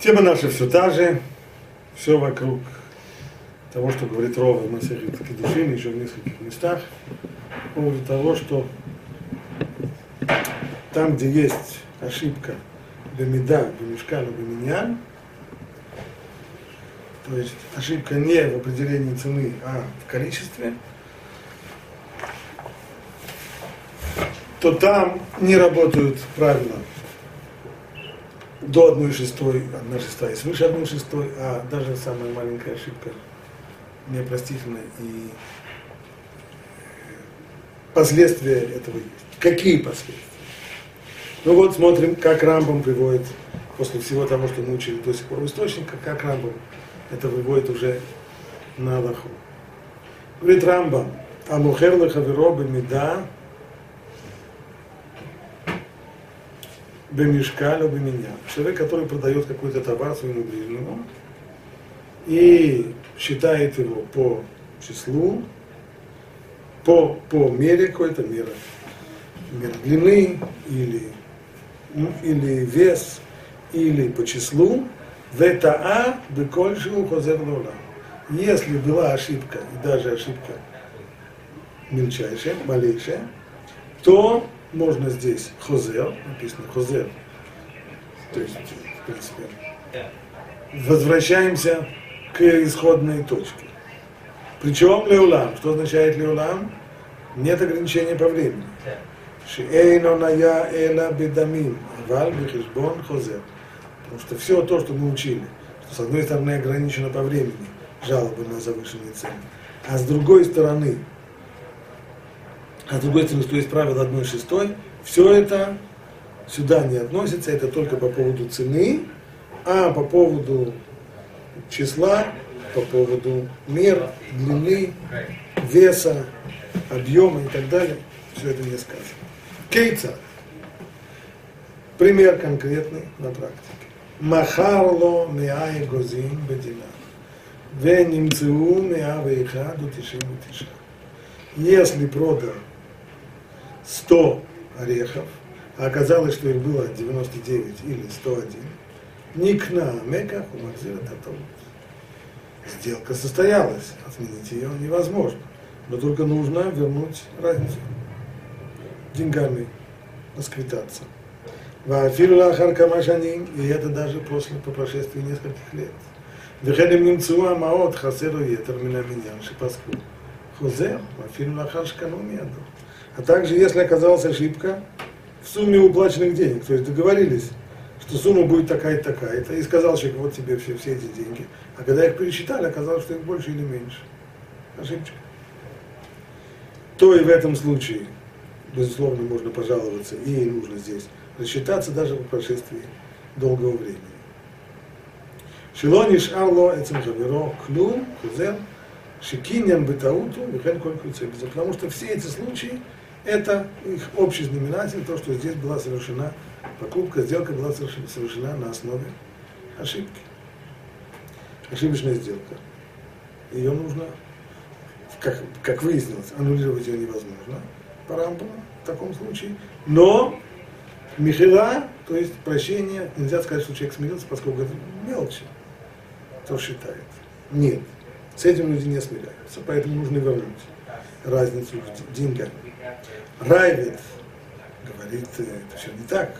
Тема наша все та же, все вокруг того, что говорит Рова. В Масахе Кедушин, еще в нескольких местах, по поводу того, что там, где есть ошибка бемида, бемешкану, беминьян, то есть ошибка не в определении цены, а в количестве, то там не работают правила до 1 шестой, 1 шестая свыше 1 шестой, а даже самая маленькая ошибка непростительна и последствия этого есть. Какие последствия? Ну вот смотрим, как Рамбам приводит, после всего того, что мы учили до сих пор в источниках, как Рамбам это выводит уже на Аллаху. Говорит Рамбам, Амухер лехаверо бемида бемишкалю меня. Человек, который продает какой-то товар своему ближнему и считает его по числу, по, по мере какой-то меры, мера длины или, или вес, или по числу, ВТА бекольшему хозер Если была ошибка, и даже ошибка мельчайшая, малейшая, то можно здесь хозер, написано хозер, то есть, в принципе, возвращаемся к исходной точке. Причем леулам, что означает леулам? Нет ограничения по времени. Шиэйно ная эла бедамин, валь бихишбон хозер. Потому что все то, что мы учили, что с одной стороны ограничено по времени, жалобы на завышенные цены, а с другой стороны а с другой стороны, что есть правило 1 шестой, все это сюда не относится, это только по поводу цены, а по поводу числа, по поводу мер, длины, веса, объема и так далее, все это не сказано. Кейца. Пример конкретный на практике. Махарло меай гозин бедина. Венimцеу меа вейха до тишин Если продал 100 орехов, а оказалось, что их было 99 или 101, никна мека хумакзира татовут. Сделка состоялась, отменить ее невозможно, но только нужно вернуть разницу, деньгами расквитаться. Вафилу Хамашаним, и это даже после, по прошествии нескольких лет. Вехелем немцуа маот хасеру етер меня миньян шипаску. Хозер, вафилу лахар шкану мияду а также если оказалась ошибка в сумме уплаченных денег. То есть договорились, что сумма будет такая-то, такая-то, и сказал человек, вот тебе все, все эти деньги. А когда их пересчитали, оказалось, что их больше или меньше. Ошибочка. То и в этом случае, безусловно, можно пожаловаться, и нужно здесь рассчитаться даже по прошествии долгого времени. Шилониш арло этим хаверо клю, кузен, шикиньян бетауту, вихен коль Потому что все эти случаи это их общий знаменатель, то, что здесь была совершена покупка, сделка была совершена на основе ошибки. Ошибочная сделка. Ее нужно, как, как выяснилось, аннулировать ее невозможно по рампам в таком случае. Но Михила, то есть прощение, нельзя сказать, что человек смирился, поскольку это мелочи, кто считает. Нет, с этим люди не смиряются, поэтому нужно вернуть разницу в деньгах. Райвит говорит, э, это все не так.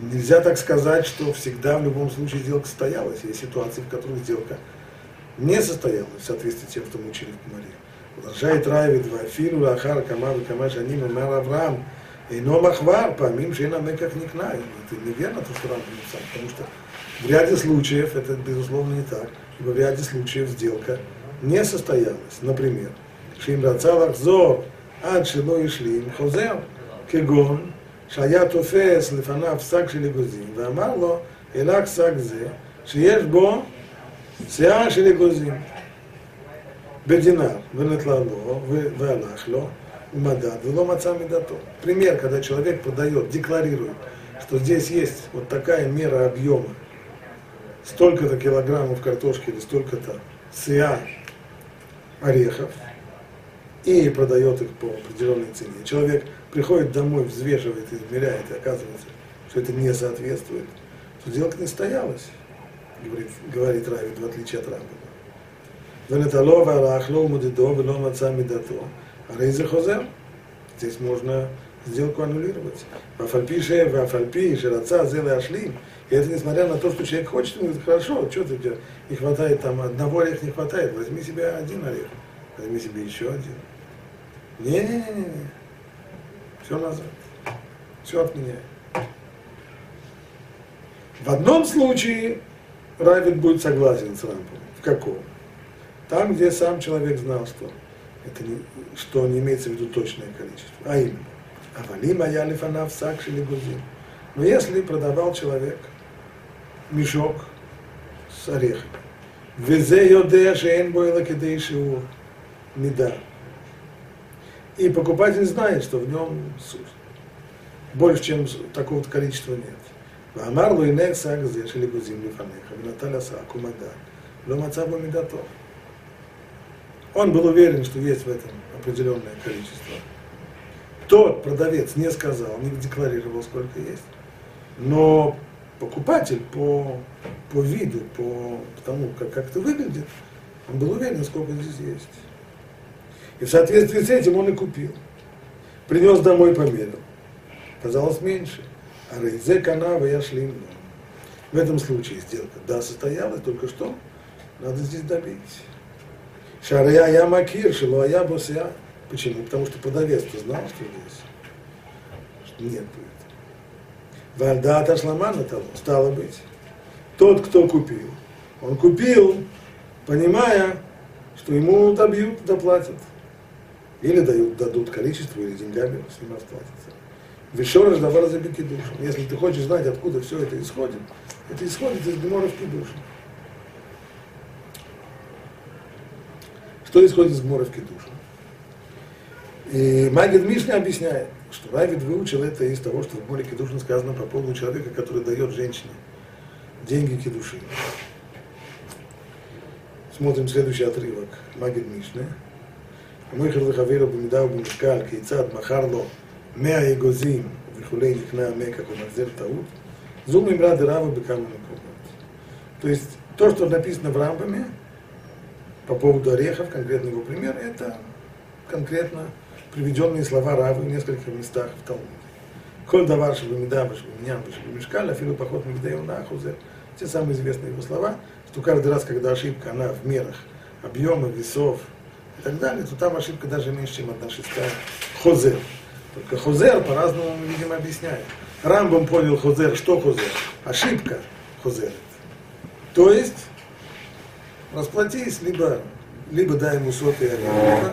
Нельзя так сказать, что всегда в любом случае сделка состоялась. Есть ситуации, в которых сделка не состоялась в соответствии с тем, что мы учили в Кумаре. Продолжает Райвит, Вафину, Лахар, Камар, Камаш, Аним, Мар, Авраам, Ино Махвар, помим, Шейна, Меках, Никна. Это неверно, то, что Рам написал, потому что в ряде случаев, это безусловно не так, ибо в ряде случаев сделка не состоялась. Например, Шим Рацалах Зор, עד שלא השלים, חוזר, כגון שהיה תופס לפניו שק של אגוזים, ואמר לו, אלק שק זה, שיש בו שיער של אגוזים, בדינר, ונטלה לו, והלך לו, умадад, вело маца медато. Пример, когда человек продает, декларирует, что здесь есть вот такая мера объема, столько-то килограммов картошки или столько-то сыа орехов, и продает их по определенной цене. Человек приходит домой, взвешивает, измеряет, и оказывается, что это не соответствует, то сделка не стоялась, говорит, говорит Равид, в отличие от Рамбова. Венетало варахло умудидо вело маца мидато. Рейзе хозер. Здесь можно сделку аннулировать. Вафальпише, вафальпи, широца, зелы ашли. И это несмотря на то, что человек хочет, он говорит, хорошо, что ты у тебя не хватает, там одного ореха не хватает, возьми себе один орех, возьми себе еще один. Не-не-не-не, все назад, все отменяй. В одном случае Равид будет согласен с Рампом. В каком? Там, где сам человек знал, что это не, что не имеется в виду точное количество, а именно. Авалима я лифанав сакши гузин. Но если продавал человек мешок с орехами, везе йодея шеен бойла кидейшиу меда. И покупатель знает, что в нем больше, чем такого-то количества нет. ואמר לו הנה שק זה של אגוזים לפניך, ונטל השק ומדע, לא מצא בו מידתו. Он был уверен, что есть в этом определенное количество. Тот продавец не сказал, не декларировал, сколько есть. Но покупатель по, по виду, по тому, как, как это выглядит, он был уверен, сколько здесь есть. И в соответствии с этим он и купил. Принес домой, померил. Казалось меньше. А рейзе канава я шлим. В этом случае сделка, да, состоялась, только что надо здесь добить. Шария я макир, шилуая босия. Почему? Потому что продавец-то знал, что здесь что нет будет. Вальда отошла того, стало быть. Тот, кто купил, он купил, понимая, что ему добьют, доплатят. Или дают, дадут количество, или деньгами с ним расплатятся. Вишорыш давар за душам. Если ты хочешь знать, откуда все это исходит, это исходит из геморов кидушин. Что исходит из геморов кидушин? И Магид Мишня объясняет, что Равид выучил это из того, что в море кедушин сказано по поводу человека, который дает женщине деньги кедуши. Смотрим следующий отрывок. Магид Мишня. המכר לחברו במידה ובמשקל, כיצד מכר לו מאה אגוזים וכולי נכנע המקח ומחזר טעות, זו מימרה דרבה בכמה מקומות. То есть то, что написано в Рамбаме по поводу орехов, конкретный его пример, это конкретно приведенные слова Равы в нескольких местах в Талмуде. Коль давар шабамида башабаминям башабамишкаль, афилу поход мигдею нахузер. Те самые известные его слова, что каждый раз, когда ошибка, она в мерах объема, весов и так далее, то там ошибка даже меньше, чем одна шестая хозер. Только хозер по-разному видимо, объясняем. Рамбом понял хозер, что хозер? Ошибка хозер. То есть, расплатись, либо, либо дай ему сотый либо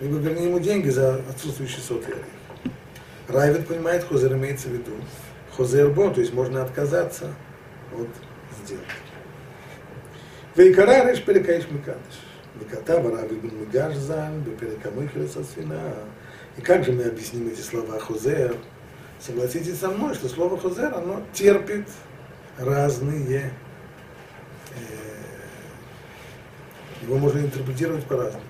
либо верни ему деньги за отсутствующий сотый орех. Райвит понимает, хозер имеется в виду. Хозер бо, то есть можно отказаться от сделки. Вейкара реш перекаиш микадыш. Веката барави бен мигаш зан, беперекамыхля свина. И как же мы объясним эти слова хозер? Согласитесь со мной, что слово хозер, оно терпит разные э, его можно интерпретировать по-разному.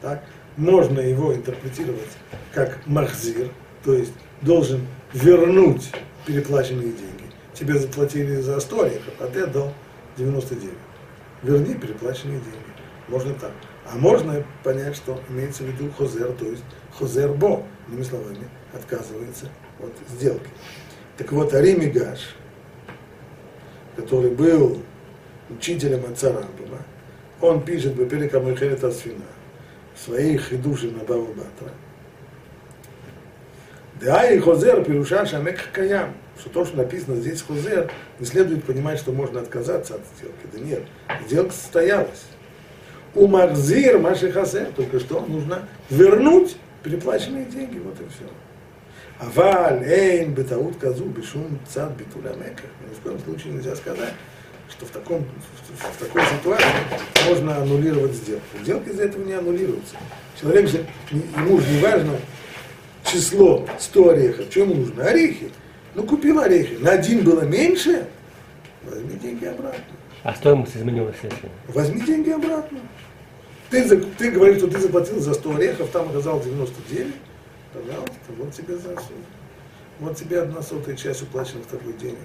Так? можно его интерпретировать как махзир, то есть должен вернуть переплаченные деньги. Тебе заплатили за 100 орехов, а ты отдал 99. Верни переплаченные деньги. Можно так. А можно понять, что имеется в виду хозер, то есть хозер бо, иными словами, отказывается от сделки. Так вот, Арими Гаш, который был учителем отца Рамбама, он пишет Баперика Мухерет Асфина, своей хидуши на Бава Батра. Да и хозер пируша шамек каям, что то, что написано здесь хозер, не следует понимать, что можно отказаться от сделки. Да нет, сделка состоялась. У Махзир Маши Хасер, только что нужно вернуть переплаченные деньги, вот и все. Аваль, эйн, бетаут казу, бешум, цад, битуля мека. Ни в коем случае нельзя сказать, что в, таком, в, в такой ситуации можно аннулировать сделку. Сделки из-за этого не аннулируются. Человек же, ему же не важно число 100 орехов, что ему нужно? Орехи. Ну, купил орехи. На один было меньше, возьми деньги обратно. А стоимость изменилась, если? Возьми деньги обратно. Ты, ты говоришь, что ты заплатил за 100 орехов, там оказалось 99. Пожалуйста, вот тебе за все. Вот тебе одна сотая часть уплачена в такой денег.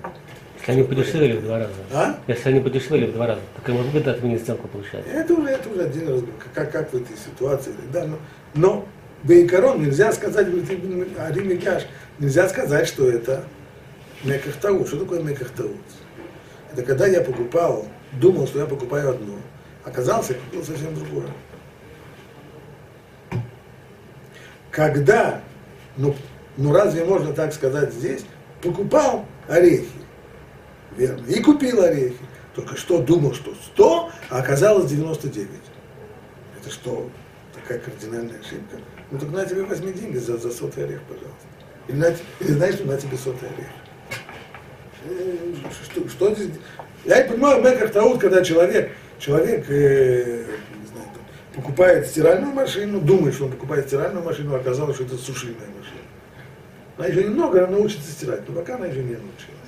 Если они подешевели в два раза. А? Если они подешевели в два раза, так им выгодно отменить сделку получается. Это уже, это уже один разговор, как, как в этой ситуации. Да, но, но Бейкарон нельзя сказать, говорит, Риме Гяш, нельзя сказать, что это Мекахтаут. Что такое Мекахтаут? Это когда я покупал, думал, что я покупаю одно, оказалось, я купил совсем другое. Когда, ну, ну разве можно так сказать здесь, покупал орехи, верно, и купил орехи, только что думал, что 100, а оказалось 99. Это что, такая кардинальная ошибка? Ну так на тебе возьми деньги за, за сотый орех, пожалуйста. Или, на, или знаешь, что на тебе сотый орех. Э, что, что здесь? Я не понимаю, Меках Таут, когда человек, человек э, знаю, покупает стиральную машину, думает, что он покупает стиральную машину, а оказалось, что это сушильная машина. Она еще немного она научится стирать, но пока она еще не научилась.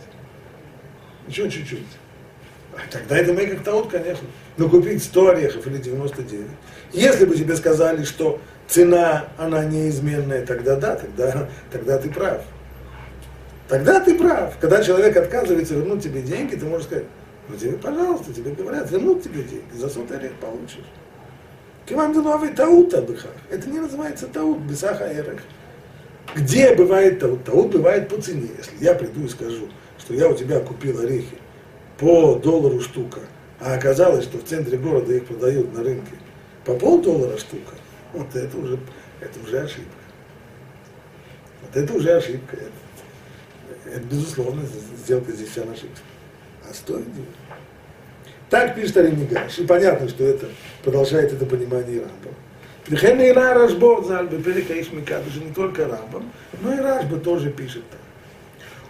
Еще чуть-чуть. А тогда это Меках Таут, конечно. Но купить 100 орехов или 99. Если бы тебе сказали, что цена, она неизменная, тогда да, тогда, тогда ты прав. Тогда ты прав. Когда человек отказывается вернуть тебе деньги, ты можешь сказать, ну тебе, пожалуйста, тебе говорят, вернут тебе деньги, за сотый орех получишь. Кивам новый таут отдыхах. Это не называется таут, бесаха эрех. Где бывает таут? Таут бывает по цене. Если я приду и скажу, что я у тебя купил орехи по доллару штука, а оказалось, что в центре города их продают на рынке по полдоллара штука, вот это уже, это уже ошибка. Вот это уже ошибка. Это, это безусловно, сделка здесь вся ошибка. А стоит делать. Так пишет Аримигаш. И понятно, что это продолжает это понимание Рамбам. Прихен и Рашбо, Заль, Беперика Ишмикада, же не только Рамбам, но и Рашба тоже пишет так.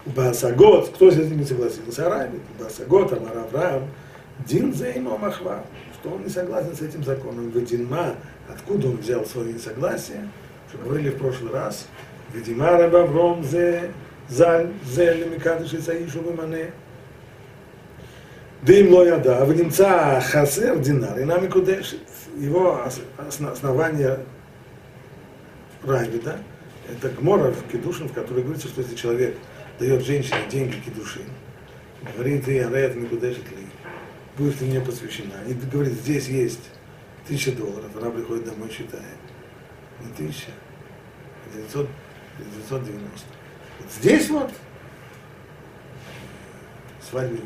У Басагот, кто с этим не согласился? Арабит. У Басагот, Амар Авраам, Дин Зейно Махва, что он не согласен с этим законом. Вединма, откуда он взял свое несогласие, что говорили в прошлый раз, Ведима Рабавром Зе, Заль, Зе, Лемикадыши Саишу Вимане, да им лояда, в немца хасер динар, и нами кудешит. Его основание Райбида, это гмора в Кедушин, в которой говорится, что если человек дает женщине деньги Кедушин, говорит ей, Арет Микудешит ли, будешь ты мне посвящена. И говорит, здесь есть тысяча долларов, она приходит домой, считает. Не тысяча, а 900, 990. Вот здесь вот свадьбе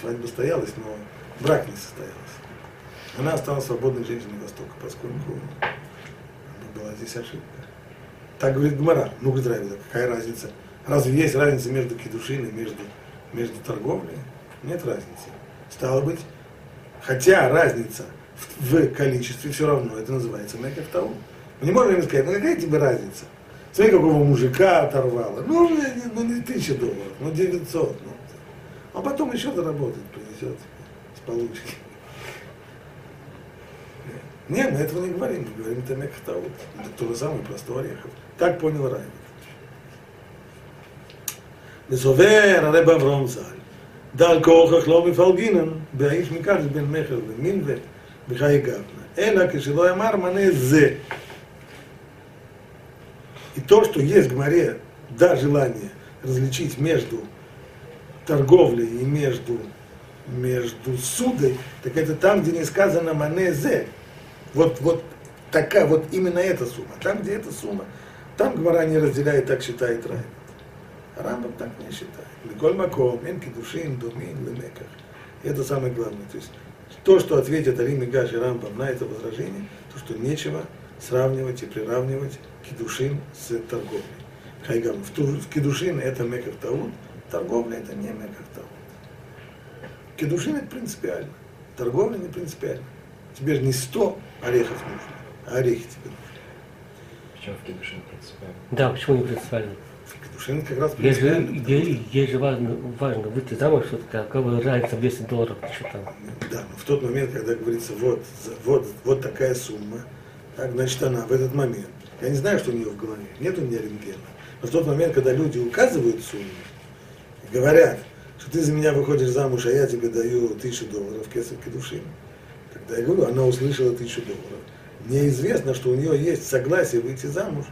свадьба состоялась, но брак не состоялся. Она осталась свободной женщиной Востока, поскольку была здесь ошибка. Так говорит Гмара. Ну, говорит какая разница? Разве есть разница между кедушиной, между, между торговлей? Нет разницы. Стало быть, хотя разница в, в количестве все равно, это называется мекахтау. Мы не можем им сказать, ну какая тебе разница? Смотри, какого мужика оторвало. Ну, ну не тысяча долларов, ну 900. Ну, а потом еще заработает, принесет с получки. Нет, мы этого не говорим, мы говорим это мекхтаут. Это то же самое, просто орехов. Так понял Райбет. מסובר הרב אברום ז"ל, דל כורכך לא מפלגינן, בהאיש מקדש בין מכר ומינווה בחיי גבנה, אלא כשלא אמר מנה זה. И то, что есть в Гмаре, да, желание различить между торговлей и между, между судой, так это там, где не сказано манезе. Вот, вот такая, вот именно эта сумма. Там, где эта сумма, там Гмара не разделяет, так считает. А Рамбам так не считает. Ликоль маком, эн кедушин, думин, лемеках. Это самое главное. То есть то, что ответит Арим и Гаш и Рамбам на это возражение, то, что нечего сравнивать и приравнивать кедушин с торговлей. Хайгам. В кедушин это меках таун, Торговля это не мекахтаут. Кедушин это принципиально. Торговля не принципиально. Тебе же не 100 орехов нужно, а орехи тебе нужны. Почему в кедушин принципиально? Да, почему не принципиально? В кедушин как раз Есть же, принципиально. есть, есть же важно, важно выйти замуж, что такая, какая разница в 200 долларов, что там. Да, но в тот момент, когда говорится, вот, вот, вот такая сумма, так, значит, она в этот момент, я не знаю, что у нее в голове, нет у меня рентгена, но в тот момент, когда люди указывают сумму, говорят, что ты за меня выходишь замуж, а я тебе даю тысячу долларов кесар кедушин, тогда я говорю, она услышала тысячу долларов. Мне известно, что у нее есть согласие выйти замуж,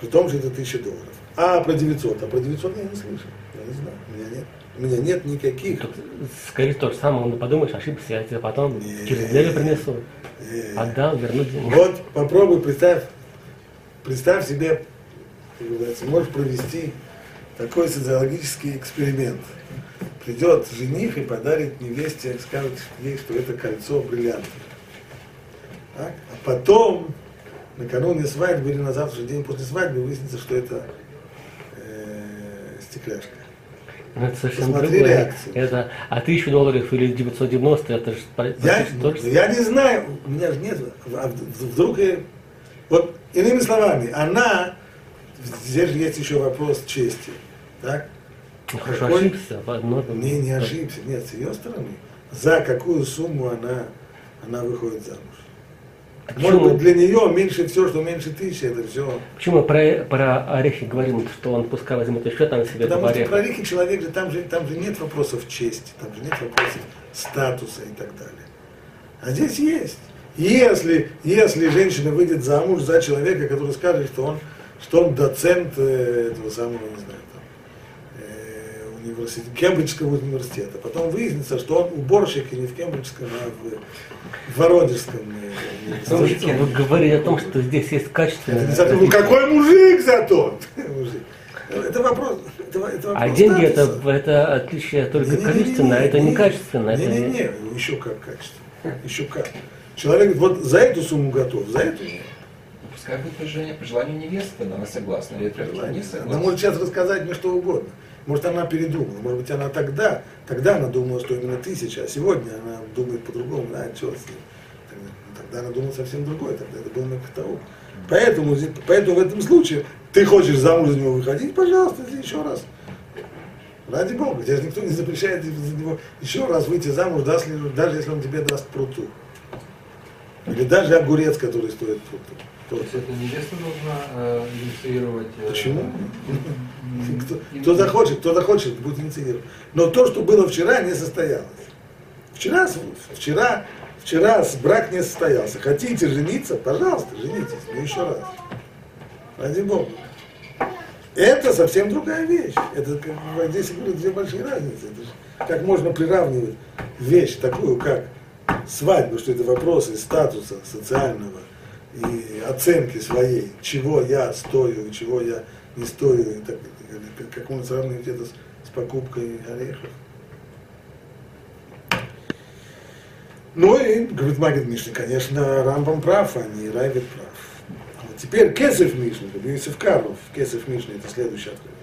При том, что это 1000 долларов. А про 900? А про 900 я не слышал. Я не знаю. У меня нет. У меня нет никаких. Тут, скорее то же самое, ну подумаешь, ошибся, я тебе потом Не. через неделю принесу. Э, Отдал, верну деньги. Вот попробуй представь, представь себе, как говорится, можешь провести такой социологический эксперимент. Придет жених и подарит невесте, скажет ей, что это кольцо бриллиантов. Так? А потом, накануне свадьбы или на завтрашний день после свадьбы, выяснится, что это э, стекляшка. Ну, это совсем Посмотри другое. реакцию. Это, а тысячу долларов или 990, это же Я, то же я не знаю, у меня же нет, а вдруг, и- вот иными словами, она, здесь же есть еще вопрос чести, так? Ну, хорошо, Какой- ошибся одно. Не, не ошибся, нет, с ее стороны, за какую сумму она, она выходит замуж. Может Почему, быть, для нее меньше все, что меньше тысячи, это все. почему мы про, про орехи говорим, что он пускай возьмет еще там себе Потому что ореха? про орехи человек же там, же, там же нет вопросов чести, там же нет вопросов статуса и так далее. А здесь есть. Если, если женщина выйдет замуж за человека, который скажет, что он, что он доцент э, этого самого, не знаю, там, университета, Кембриджского университета, потом выяснится, что он уборщик и не в Кембриджском, а в, в Воронежском э, университете. Вы говорите о том, что здесь есть не зато- ну какой мужик зато? Мужик. Это вопрос. Это, это А деньги это, статуса. это отличие только количественное, а это не не- качественное. это не- Не-не-не, еще как качественно. Еще как. Человек говорит, вот за эту сумму готов, за эту нет. Пускай будет по желанию, невесты, она согласна, или не Она согласна. может сейчас рассказать мне что угодно. Может, она передумала. Может быть, она тогда, тогда она думала, что именно тысяча, а сегодня она думает по-другому. А, что с ним? Тогда, она думала совсем другое. Тогда это был Мекхтау. Поэтому, здесь- поэтому в этом случае ты хочешь замуж за него выходить, пожалуйста, еще раз. Ради Бога, тебе же никто не запрещает за него еще раз выйти замуж, даже если он тебе даст пруту. Или даже огурец, который стоит пруту. То есть это невеста должна э, инициировать... э, Почему? Кто, кто захочет, кто захочет, будет инициировать. Но то, что было вчера, не состоялось. Вчера, вчера, вчера брак не состоялся. Хотите жениться, пожалуйста, женитесь, но еще раз. Ради Бога. Это совсем другая вещь. Это как, здесь говорю, две большие разницы. Это же как можно приравнивать вещь такую, как свадьба, что это вопросы статуса социального и оценки своей, чего я стою и чего я не стою, и так, как, можно сравнивать это с, с покупкой орехов. Ну и, говорит Магид Мишна, конечно, Рамбам прав, а не Райвит прав. А вот теперь Кесов Мишна, Иосиф Карлов, Кесов Мишна, это следующий открытие.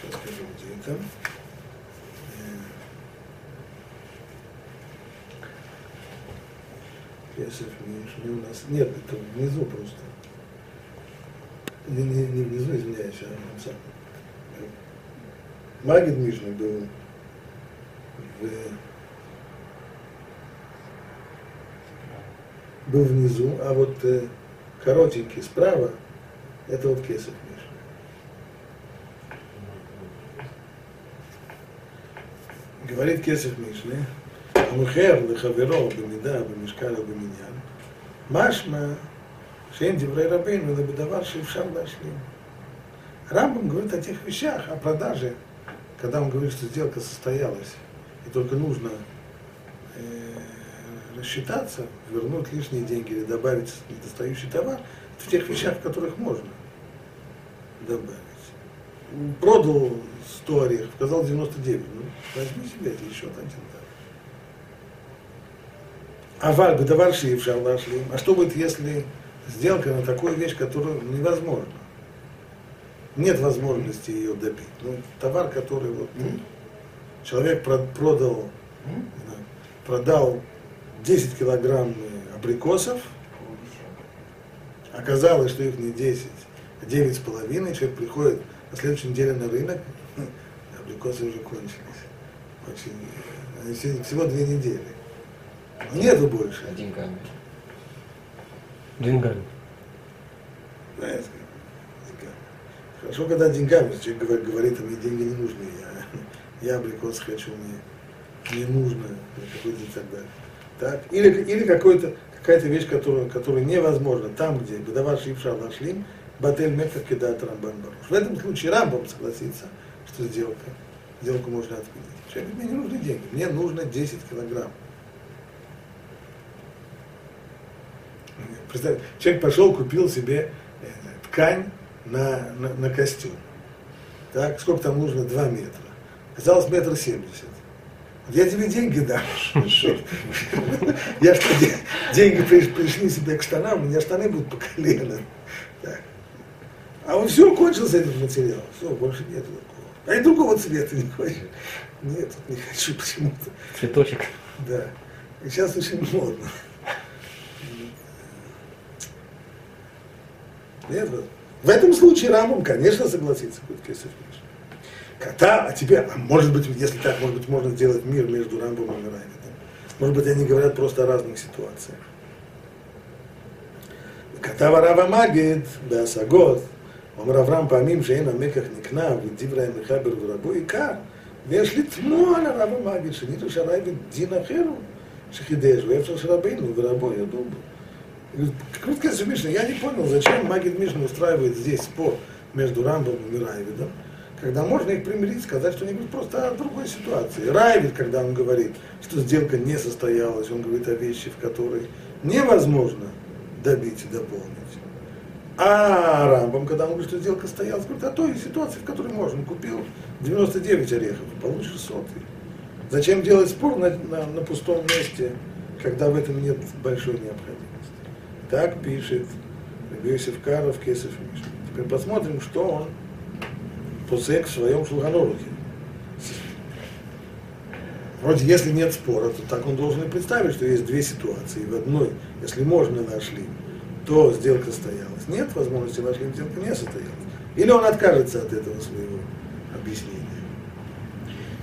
Сейчас скажу, где это. Э, Кесов Мишна у нас... Нет, это внизу просто. Не, не, не внизу, извиняюсь, а там сам. Магид Мишна был в... был внизу, а вот э, коротенький справа, это вот Кесов Мишна. говорит Кесов Мишны, המוכר לחברו במידה, במשקל או במניין, משמע שאין דברי רבינו, אלא בדבר שאפשר להשלים. Рамбам говорит о тех вещах, о продаже, когда он говорит, что сделка состоялась, и только нужно э, рассчитаться, вернуть лишние деньги или добавить недостающий товар, это в тех вещах, в которых можно добавить. Продал 100 орехов, сказал 99, ну возьми себе это еще один товар. А валь бы товар шиевшар нашли. А что будет, если сделка на такую вещь, которую невозможно? Нет возможности ее добить. Ну, товар, который вот М? человек про- продал, знаю, продал 10 килограмм абрикосов, оказалось, что их не 10, а 9 с половиной, человек приходит на следующей неделе на рынок, абрикосы уже кончились. Очень, э, всего две недели. Нету больше. Деньгами. Деньгами. Знаете, деньгами. Хорошо, когда деньгами, человек говорит, говорит, мне деньги не нужны, я, я абрикос хочу, мне не нужно, какой-то и так далее. Так? Или, или какой-то какая-то вещь, которую, которая невозможна там, где Бедаваш Ивша Лашлим, Батель Меках кидает Рамбан Баруш. В этом случае Рамбам согласится, что сделка, сделку можно отменить. Человек говорит, мне не нужны деньги, мне нужно 10 килограмм. Представь, человек пошел, купил себе э, ткань на, на, на костюм. Так, сколько там нужно? 2 метра. Казалось, метр семьдесят. Я тебе деньги дам. Я что, деньги пришли себе к штанам, у меня штаны будут по колено. А он все, кончился этот материал. Все, больше нет такого. А и другого цвета не хочешь? Нет, не хочу почему-то. Цветочек. Да. И сейчас очень модно. Нет, в этом случае Рамбам, конечно, согласится, будет Кесов Миш. Кота, а тебе, а может быть, если так, может быть, можно сделать мир между Рамбом и Равидом. Может быть, они говорят просто о разных ситуациях. כתב הרב המגיד בהשגות, אומר אברהם פעמים שאין המקח נקנה ודברי המחבר ורבו עיקר, ויש לתמוע על הרב המגיד, שניתו שהרבי דין אחר הוא, שחידש, ואפשר שרבינו ורבו ידעו בו. Круткая Мишна, я не понял, зачем Магид Мишна устраивает здесь спор между Рамбом и Райвидом, когда можно их примирить, сказать, что они говорят просто о другой ситуации. Райвид, когда он говорит, что сделка не состоялась, он говорит о вещи, в которой невозможно добить и дополнить. А Рамбам, когда он говорит, что сделка состоялась, говорит о той ситуации, в которой можно. Купил 99 орехов, получишь сотый. Зачем делать спор на, на, на пустом месте, когда в этом нет большой необходимости? Так пишет Иосиф Каров, Кесов Мишна. Теперь посмотрим, что он посек в своем Шулханорухе. Вроде, если нет спора, то так он должен и представить, что есть две ситуации. В одной, если можно нашли, то сделка состоялась. Нет возможности нашли, сделка не состоялась. Или он откажется от этого своего объяснения.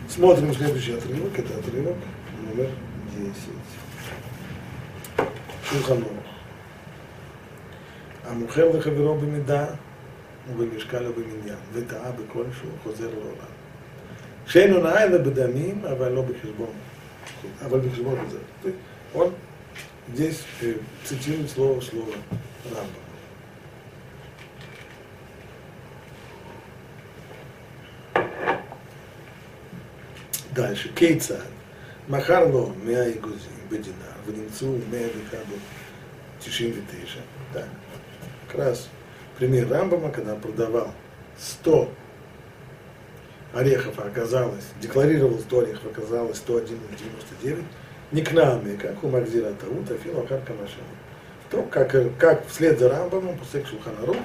Смотрим следующий отрывок. Это отрывок номер 10. Шулханор. המוכר לחברו במידה ובמשקל ובמניין, וטעה בכל שהוא חוזר לעולם. שאין הונאה אלא בדמים, אבל לא בחשבון. אבל בחשבון הזה. Он здесь э, אצלו слово רמב"ם. слово Рамба. Дальше. לו מאה אגוזים игузин ונמצאו מאה меа תשעים ותשע, как раз пример Рамбама, когда продавал 100 орехов, а оказалось, декларировал 100 орехов, оказалось 101,99, не к нами, как у Магдира Таута, Фила Харка То, как, как вслед за Рамбамом, после Шулханару,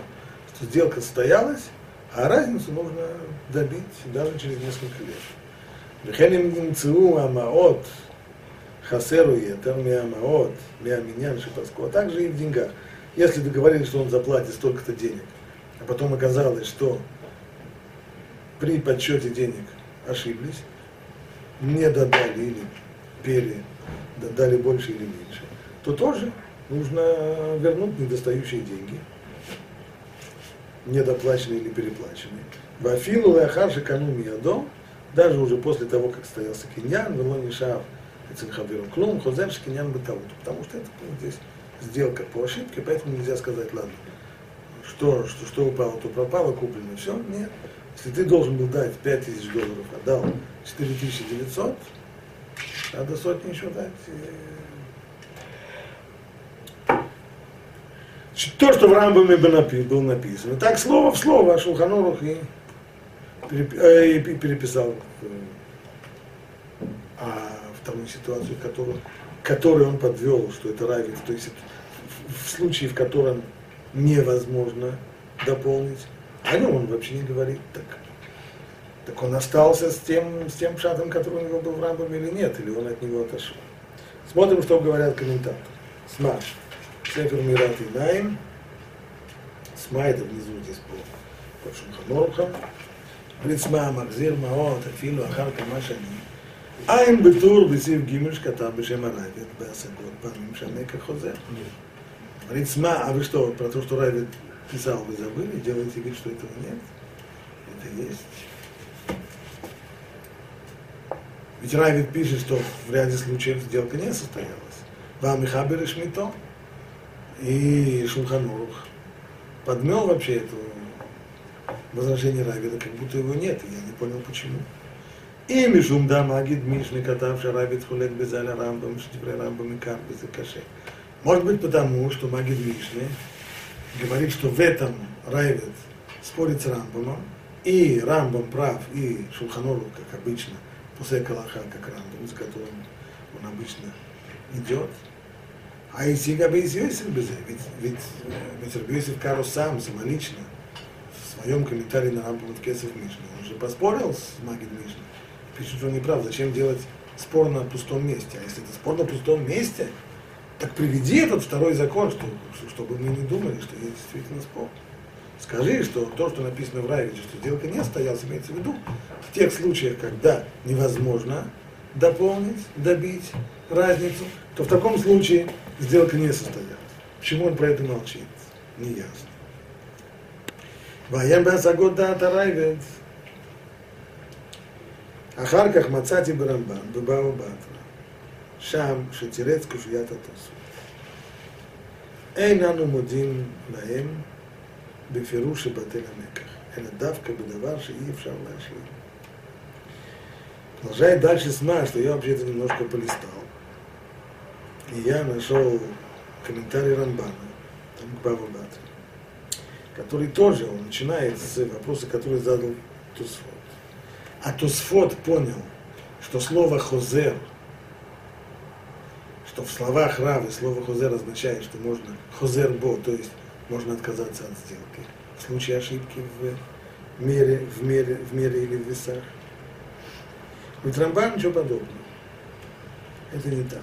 что сделка состоялась, а разницу нужно добить даже через несколько лет. וכן אם נמצאו המעות חסר הוא יתר מהמעות, מהמניין שפסקו, а также и в деньгах. Если договорились, что он заплатит столько-то денег, а потом оказалось, что при подсчете денег ошиблись, не додали или пере, додали больше или меньше, то тоже нужно вернуть недостающие деньги, недоплаченные или переплаченные. Вафилу лахарши кануми дом, даже уже после того, как стоялся киньян, велони шав, цинхаверу клум, хозер киньян бытаут. Потому что это здесь сделка по ошибке, поэтому нельзя сказать, ладно, что, что, что упало, то пропало, куплено, все, нет. Если ты должен был дать 5000 долларов, а дал 4900, надо сотни еще дать. То, что в Рамбаме было написано. Так слово в слово Шулханорух и переписал а вторую ситуацию, которую, который он подвел, что это равенство, то есть в случае, в котором невозможно дополнить, о нем он вообще не говорит так. Так он остался с тем, с тем шатом, который у него был в Рамбаме или нет, или он от него отошел. Смотрим, что говорят комментаторы. Сма. Сефер Мират Инаим. Сма это внизу здесь был под Шумханорхом. Блицма Макзир Маот, Афилу Ахарка Машани. עין בטור בסעיף ג' שכתב בשם הרייבד בהשגות פעמים שהמקח חוזר. Рицма, а вы что, про то, что Райвид писал, вы забыли? Делаете вид, что этого нет? Это есть. Ведь Райвид пишет, что в ряде случаев сделка не состоялась. Вамихабер и Шмито и Шулханорух подмел вообще это возражение Равида, как будто его нет, и я не понял почему. И Мишум да Магид Мишны, катавший Равид Хулек Безаля Рамбам, Штифре Рамбам и Кар Каше. Может быть потому, что Магид Мишны говорит, что в этом Равид спорит с Рамбамом, и Рамбам прав, и Шулханору, как обычно, после Калаха, как Рамбам, с которым он обычно идет. А Исига Бейсиосиф без ведь, ведь, ведь Рабиосиф Кару сам, самолично, в своем комментарии на Рамбам в Кесов Мишне, он же поспорил с Магид Мишной. Пишет, что он не прав. Зачем делать спор на пустом месте? А если это спор на пустом месте, так приведи этот второй закон, что, чтобы мы не думали, что есть действительно спор. Скажи, что то, что написано в Райвиче, что сделка не состоялась, имеется в виду в тех случаях, когда невозможно дополнить, добить разницу, то в таком случае сделка не состоялась. Почему он про это молчит? Не ясно. Ваям Басагод Дата Райвет. אחר כך מצאתי ברמב"ם, בבאו בתרא, שם שתירץ כופיית התוספות. אין אנו מודים להם בפירוש שבטל המקח, אלא דווקא бедавар, שאי אפשר להשלים. Продолжает дальше сма, что я вообще-то немножко полистал. И я нашел комментарий Рамбана, там к Баву Батре, который тоже, он начинает с вопроса, который задал Тусфот. А Тусфот понял, что слово «хозер», что в словах Равы слово «хозер» означает, что можно «хозер бо», то есть можно отказаться от сделки. В случае ошибки в мере, в мере, в мере или в весах. У Рамбан ничего подобного. Это не так.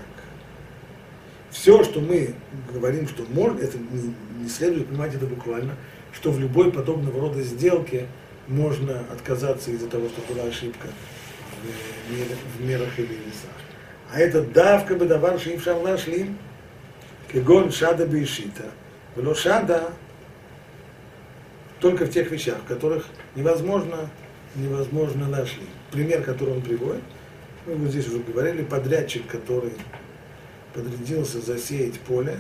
Все, что мы говорим, что можно, это не, не следует понимать это буквально, что в любой подобного рода сделке можно отказаться из-за того, что была ошибка в, мерах, в мерах или весах. А это давка бы давар шимшам нашлим, кегон шада бейшита. Но шада только в тех вещах, в которых невозможно, невозможно нашли. Пример, который он приводит, мы вот здесь уже говорили, подрядчик, который подрядился засеять поле,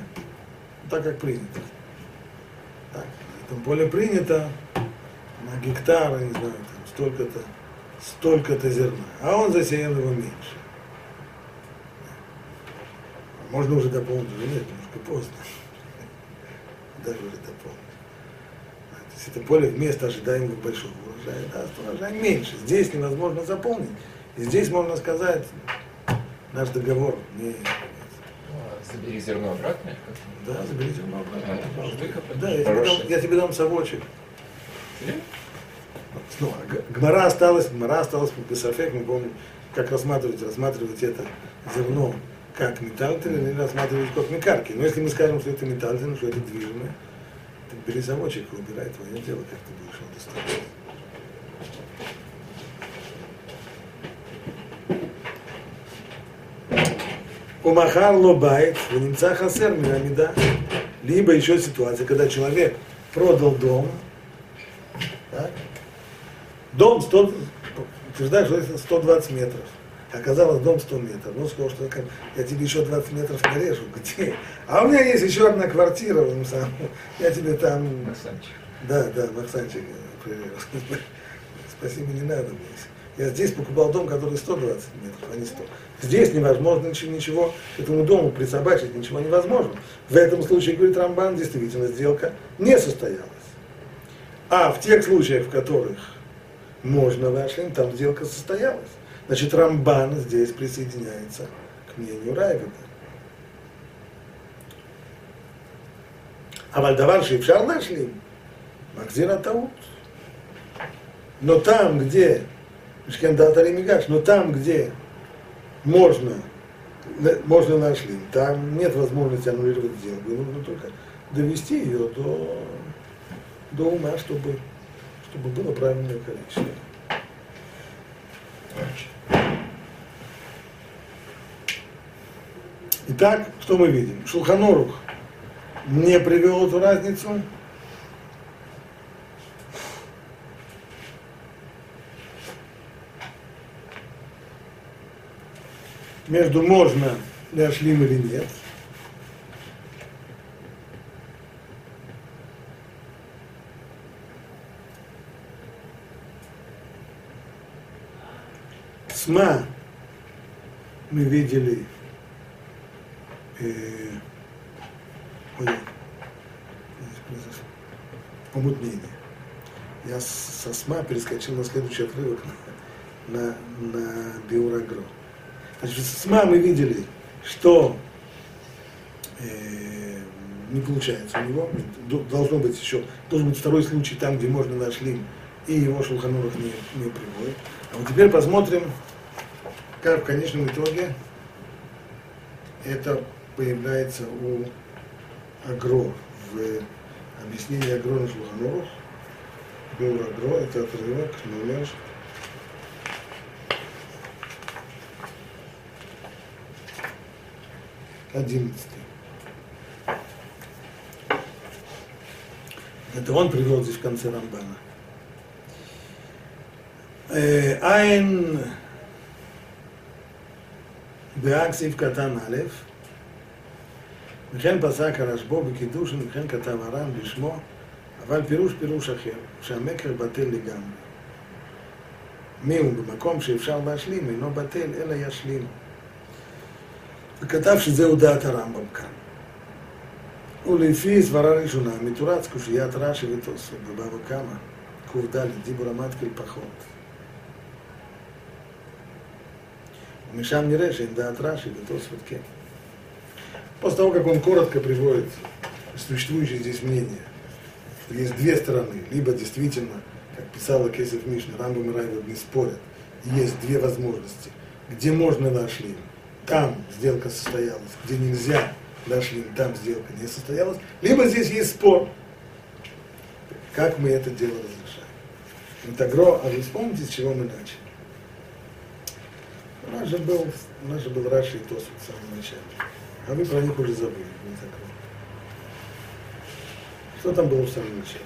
так как принято. Так, поле принято на гектар, не знаю, там, столько-то, столько-то зерна, а он засеял его меньше. Можно уже дополнить, уже нет, немножко поздно. Даже уже дополнить. То есть это поле вместо ожидаемого большого урожая даст урожай меньше. Здесь невозможно заполнить. И здесь можно сказать, наш договор не... Забери зерно обратно? Да, забери зерно обратно. А? Да, я тебе дам совочек. Снова, Г- Гмара осталась, Гмара осталась без Бесафек, мы помним, как рассматривать, рассматривать это зерно как металлтин или рассматривать как мекарки. Но если мы скажем, что это металлтин, что это движимое, так бери совочек и убирай твое дело, как ты будешь его доставать. Умахар лобайт, немца хасер минамида. Либо еще ситуация, когда человек продал дом, так? дом 100, утверждает, что это 120 метров. Оказалось, дом 100 метров. Ну, сказал, что я тебе еще 20 метров нарежу. Где? А у меня есть еще одна квартира, я тебе там... Красавчик. Да, да, Максанчик. Спасибо, не надо мне. Я здесь покупал дом, который 120 метров, а не 100. Здесь невозможно ничего, ничего к этому дому присобачить, ничего невозможно. В этом случае, говорит Рамбан, действительно сделка не состоялась. А в тех случаях, в которых можно вошли, там сделка состоялась. Значит, Рамбан здесь присоединяется к мнению Райведа. А Вальдавар Шипшар нашли. Махзира Таут. Но там, где Мишкендатари Мигаш, но там, где можно, можно нашли, там нет возможности аннулировать сделку. Нужно только довести ее до, до ума, чтобы, чтобы было правильное количество. Итак, что мы видим? Шулханорух не привел эту разницу. Между можно ляшлим или нет. СМА мы видели э, помутнение. Я со СМА перескочил на следующий отрывок на, на, Биурагро. Значит, с СМА мы видели, что э, не получается у него. Должно быть еще, должен быть второй случай там, где можно нашли, и его Шулханурах не, не приводит. А вот теперь посмотрим, в конечном итоге это появляется у Агро в объяснении Агро на Шулханурах. Был Агро, это отрывок номер одиннадцатый. Это он привел здесь в конце Рамбана. Э, דאג סעיף קטן א', וכן פסק הרשב"ו בקידוש וכן כתב הר"ן בשמו, אבל פירוש פירוש אחר, שהמקר בטל לגמרי. מיהו במקום שאפשר להשלים, אינו בטל, אלא ישלים. וכתב שזהו דעת הרמב"ם כאן. ולפי סברה ראשונה, מתורץ קושיית רש"י ותוספות בבבא קמא, ק"ד, דיבור המתקיל פחות. Мишам не решит, а да отраши, да то сводки. После того, как он коротко приводит существующее здесь мнение, что есть две стороны, либо действительно, как писала Кесев Мишна, Рамбам и Райвуд не спорят, есть две возможности, где можно нашли, там сделка состоялась, где нельзя, нашли, там сделка не состоялась, либо здесь есть спор, как мы это дело разрешаем. Интегро, а вы вспомните, с чего мы начали. У нас же был, у нас же был Раши и Тос в самом начале. А вы про них уже забыли, не так. Что там было в самом начале?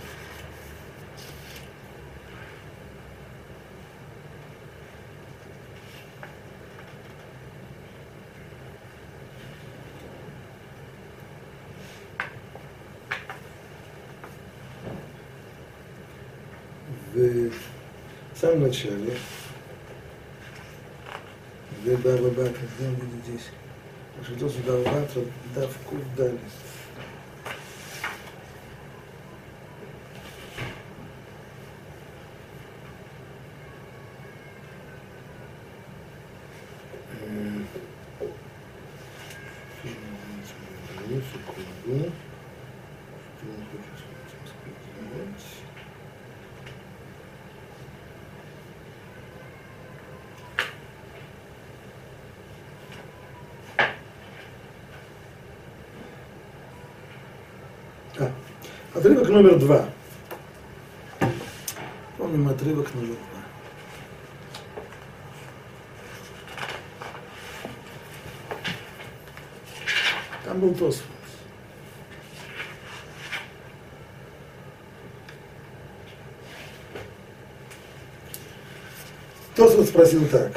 В самом начале Бата, где он будет здесь? Что сюда Бата, да, в кут дали. Секунду. Что он хочет с этим сказать? А, отрывок номер два. Помним отрывок номер два. Там был Тосфот. Тосфот спросил так.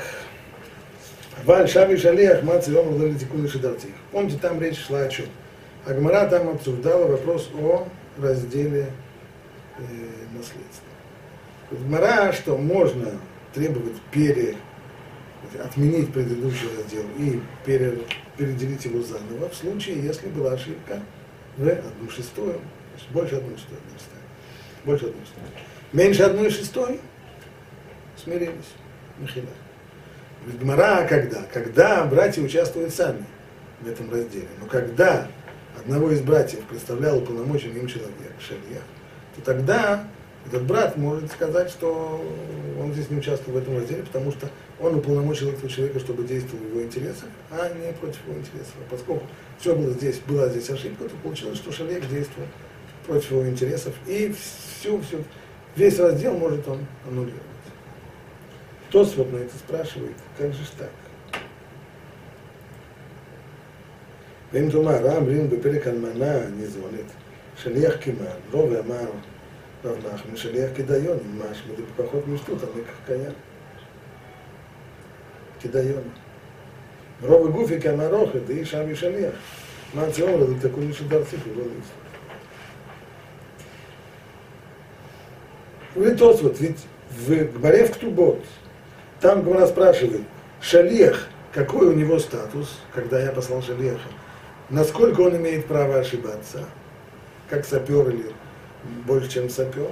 Валь Шави Шалиах Маци Омар Дали Тикуны Шидартих. Помните, там речь шла о чем? А Гмара там обсуждала вопрос о разделе э, наследства. Гмара, что можно требовать пере, отменить предыдущий раздел и пере, переделить его заново в случае, если была ошибка в одну шестую, то есть больше одной шестой, больше одной шестой. Меньше одной шестой смирились. Михиля. Гмара когда? Когда братья участвуют сами в этом разделе. Но когда одного из братьев представлял уполномоченный им человек, шельях, то тогда этот брат может сказать, что он здесь не участвовал в этом разделе, потому что он уполномочил этого человека, чтобы действовал в его интересах, а не против его интересов. А поскольку все было здесь, была здесь ошибка, то получилось, что шельях действовал против его интересов, и всю, всю, весь раздел может он аннулировать. Тос вот на это спрашивает, как же так? ואם תאמר, רם רין בפרק אלמנה ניזונת, שליח כמעט, רוב אמר רב נחמן, שליח כדיון, משמע בפחות משטות, המקח קיים. כדיון. רוב הגופי כאמר אוכל, דאיש אבי שליח. מה הציון לזה תקון משדר ציפור, לא ליצחק. Говорит Тосфот, ведь в Гмаре в Ктубот Там Гмара спрашивает, Шалех, какой у него статус, когда я послал Шалеха? Насколько он имеет право ошибаться? Как сапер или больше, чем сапер?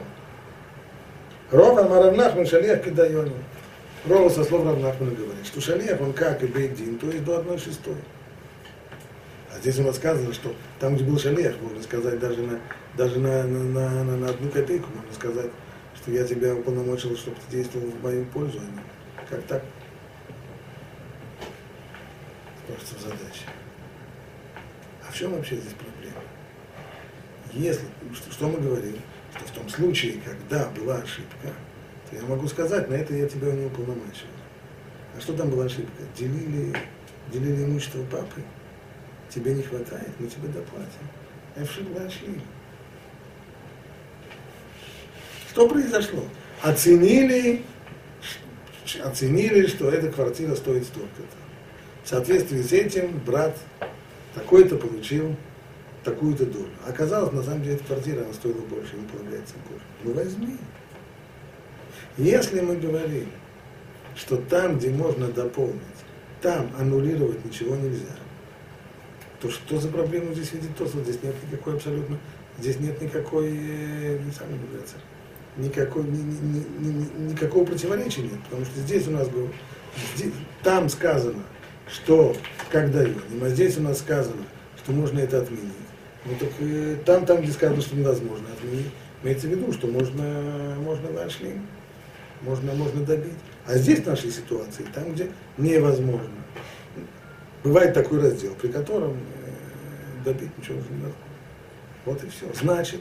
Рова Маравнахман Шалех Кедайони. Рова со слов Равнахмана говорит, что Шалех, он как и Бейдин, то есть до одной шестой. А здесь у нас сказано, что там, где был Шалех, можно сказать, даже на, даже на, на, на, на, одну копейку, можно сказать, что я тебя уполномочил, чтобы ты действовал в мою пользу, а не как так? В задаче. А в чем вообще здесь проблема? Если, что, что мы говорим? Что в том случае, когда была ошибка, то я могу сказать, на это я тебя не уполномочил. А что там была ошибка? Делили, делили имущество папы, тебе не хватает, мы тебе доплатим. Ошибка ошибка. Что произошло? Оценили оценили, что эта квартира стоит столько-то. В соответствии с этим брат такой-то получил такую-то долю. Оказалось, на самом деле, эта квартира она стоила больше, ему полагается больше. Ну возьми. Если мы говорим, что там, где можно дополнить, там аннулировать ничего нельзя, то что за проблему здесь видит Тосфот? Здесь нет никакой абсолютно, здесь нет никакой, э, не сами говорится, никакой, ни, ни, ни, никакого противоречия нет, потому что здесь у нас было, здесь, там сказано, что как даем, а здесь у нас сказано, что можно это отменить. Ну так э, там, там, где сказано, что невозможно отменить, имеется в виду, что можно, можно нашли, можно, можно добить. А здесь в нашей ситуации, там, где невозможно, бывает такой раздел, при котором э, добить ничего уже невозможно. Вот и все. Значит,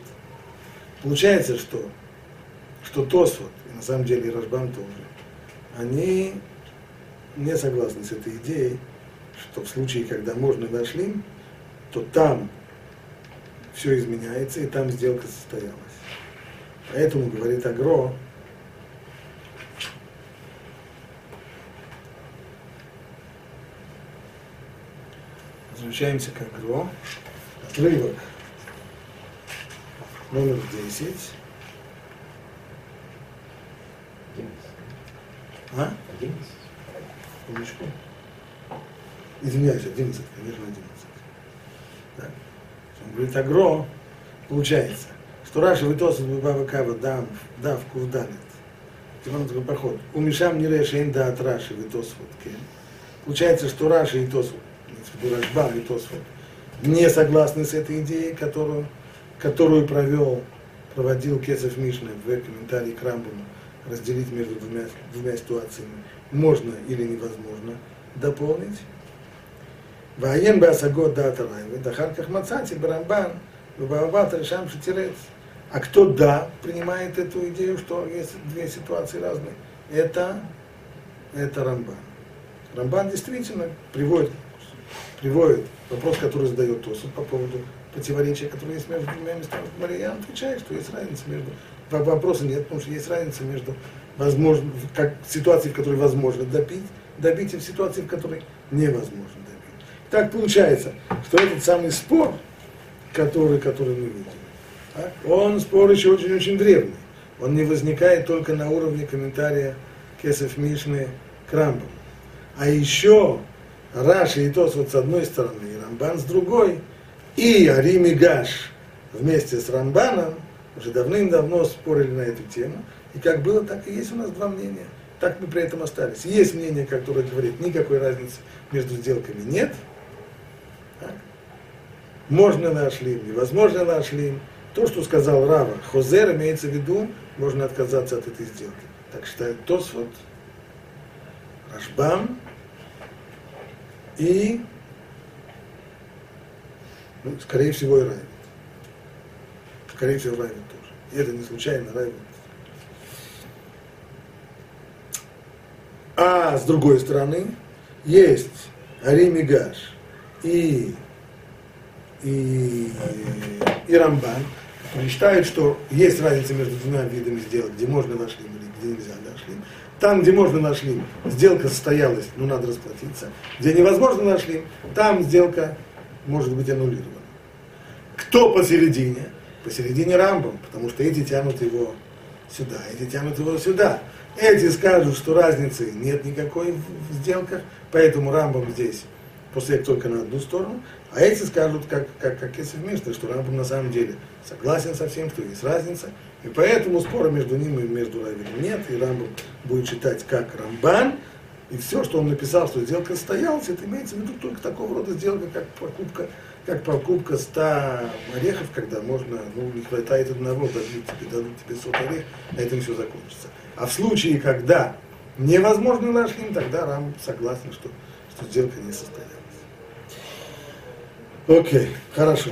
получается, что что Тосфот, на самом деле и Рашбам тоже, они не согласны с этой идеей, что в случае, когда можно дошли, то там все изменяется, и там сделка состоялась. Поэтому, говорит Агро, возвращаемся к Агро, отрывок номер 10. А? 11. Умничку. Извиняюсь, 11, конечно, 11. Так. Он говорит, агро, получается, что Раша вытосит Баба Кава дам, дав кувданет. Тимон такой проход. У Мишам не решен да от Раши вытосфот. Получается, что Раши и Тосфот, Рашбам и Тосфот, не согласны с этой идеей, которую, которую провел, проводил Кесов Мишна в комментарии к Рамбаму разделить между двумя, двумя ситуациями, можно или невозможно дополнить. Ваен Басагот Дата Райвы, Дахарках Мацати, Барамбан, Бабават Решам. А кто да принимает эту идею, что есть две ситуации разные? Это, это Рамбан. Рамбан действительно приводит, приводит вопрос, который задает Тосу по поводу противоречия, которое есть между двумя местами. Мария отвечает, что есть разница между вопроса нет, потому что есть разница между возможно, как, ситуацией, в которой возможно добить, добить и в ситуации, в которой невозможно добить. Так получается, что этот самый спор, который, который мы видим, а, он спор еще очень-очень древний. Он не возникает только на уровне комментария Кесов Мишны к Рамбам. А еще Раши и Тос вот с одной стороны, и Рамбан с другой, и Арим и Гаш вместе с Рамбаном – уже давным-давно спорили на эту тему, и как было, так и есть у нас два мнения. Так мы при этом остались. Есть мнение, которое говорит, никакой разницы между сделками нет. Так. Можно нашли, невозможно нашли. То, что сказал Рава, Хозер имеется в виду, можно отказаться от этой сделки. Так считает Тосфот, Рашбам и, ну, скорее всего, и Райвит. Скорее всего, Райвит и это не случайно, да? А с другой стороны, есть Арим и Гаш и, и, и Рамбан, которые считают, что есть разница между двумя видами сделок, где можно нашли или где нельзя нашли. Там, где можно нашли, сделка состоялась, но надо расплатиться. Где невозможно нашли, там сделка может быть аннулирована. Кто посередине? Посередине Рамбом, потому что эти тянут его сюда, эти тянут его сюда. Эти скажут, что разницы нет никакой в, сделках, поэтому Рамбам здесь после только на одну сторону, а эти скажут, как, как, как если вместе, что Рамбам на самом деле согласен со всем, что есть разница, и поэтому спора между ним и между Равином нет, и Рамбам будет читать как Рамбан, и все, что он написал, что сделка состоялась, это имеется в виду только такого рода сделка, как покупка, как покупка 100 орехов, когда можно, ну, не хватает одного, дадут тебе, дадут тебе 100 орех, на этом все закончится. А в случае, когда невозможно лашхим, тогда Рам согласен, что, что сделка не состоялась. Окей, хорошо.